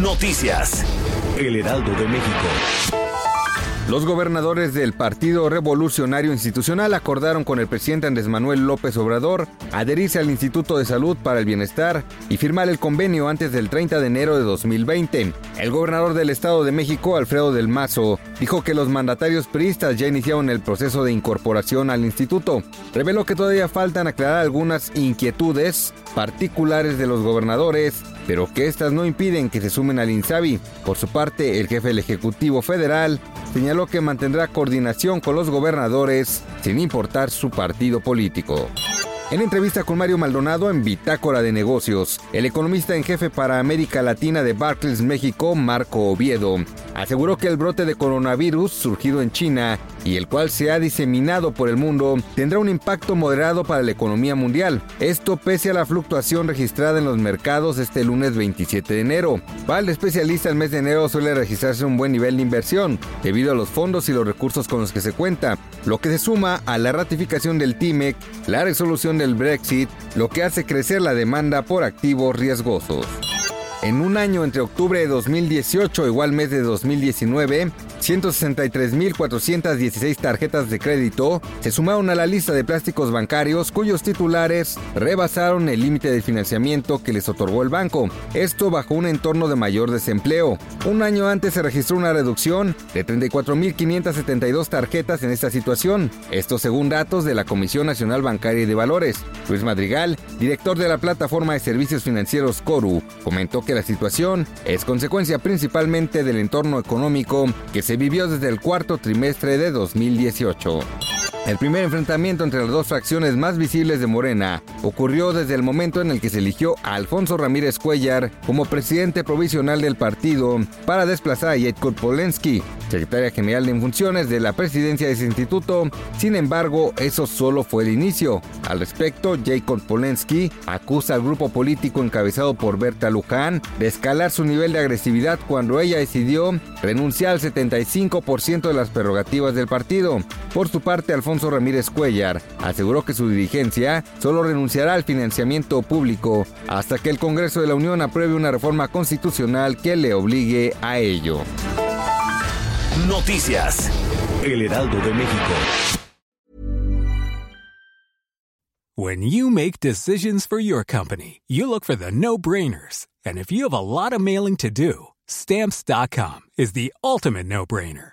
Noticias. El Heraldo de México. Los gobernadores del Partido Revolucionario Institucional acordaron con el presidente Andrés Manuel López Obrador adherirse al Instituto de Salud para el Bienestar y firmar el convenio antes del 30 de enero de 2020. El gobernador del Estado de México, Alfredo del Mazo, dijo que los mandatarios priistas ya iniciaron el proceso de incorporación al instituto. Reveló que todavía faltan aclarar algunas inquietudes particulares de los gobernadores, pero que estas no impiden que se sumen al INSABI. Por su parte, el jefe del Ejecutivo Federal señaló que mantendrá coordinación con los gobernadores sin importar su partido político. En entrevista con Mario Maldonado en Bitácora de Negocios, el economista en jefe para América Latina de Barclays México, Marco Oviedo, aseguró que el brote de coronavirus surgido en China y el cual se ha diseminado por el mundo tendrá un impacto moderado para la economía mundial. Esto pese a la fluctuación registrada en los mercados este lunes 27 de enero. Para el especialista, el mes de enero suele registrarse un buen nivel de inversión debido a los fondos y los recursos con los que se cuenta, lo que se suma a la ratificación del TIMEC, la resolución del Brexit, lo que hace crecer la demanda por activos riesgosos. En un año entre octubre de 2018 igual mes de 2019, 163.416 tarjetas de crédito se sumaron a la lista de plásticos bancarios cuyos titulares rebasaron el límite de financiamiento que les otorgó el banco. Esto bajo un entorno de mayor desempleo. Un año antes se registró una reducción de 34.572 tarjetas en esta situación. Esto según datos de la Comisión Nacional Bancaria y de Valores. Luis Madrigal, director de la plataforma de servicios financieros Coru, comentó que la situación es consecuencia principalmente del entorno económico que se vivió desde el cuarto trimestre de 2018. El primer enfrentamiento entre las dos fracciones más visibles de Morena ocurrió desde el momento en el que se eligió a Alfonso Ramírez Cuellar como presidente provisional del partido para desplazar a Jacob Polensky, secretaria general en funciones de la presidencia de ese instituto. Sin embargo, eso solo fue el inicio. Al respecto, Jacob Polensky acusa al grupo político encabezado por Berta Luján de escalar su nivel de agresividad cuando ella decidió renunciar al 75% de las prerrogativas del partido. Por su parte, Alfonso Ramírez Cuellar aseguró que su dirigencia solo renunciará al financiamiento público hasta que el Congreso de la Unión apruebe una reforma constitucional que le obligue a ello. Noticias. El Heraldo de México. When you make decisions for your company, you look for the no-brainers. And if you have a lot of mailing to do, stamps.com is the ultimate no-brainer.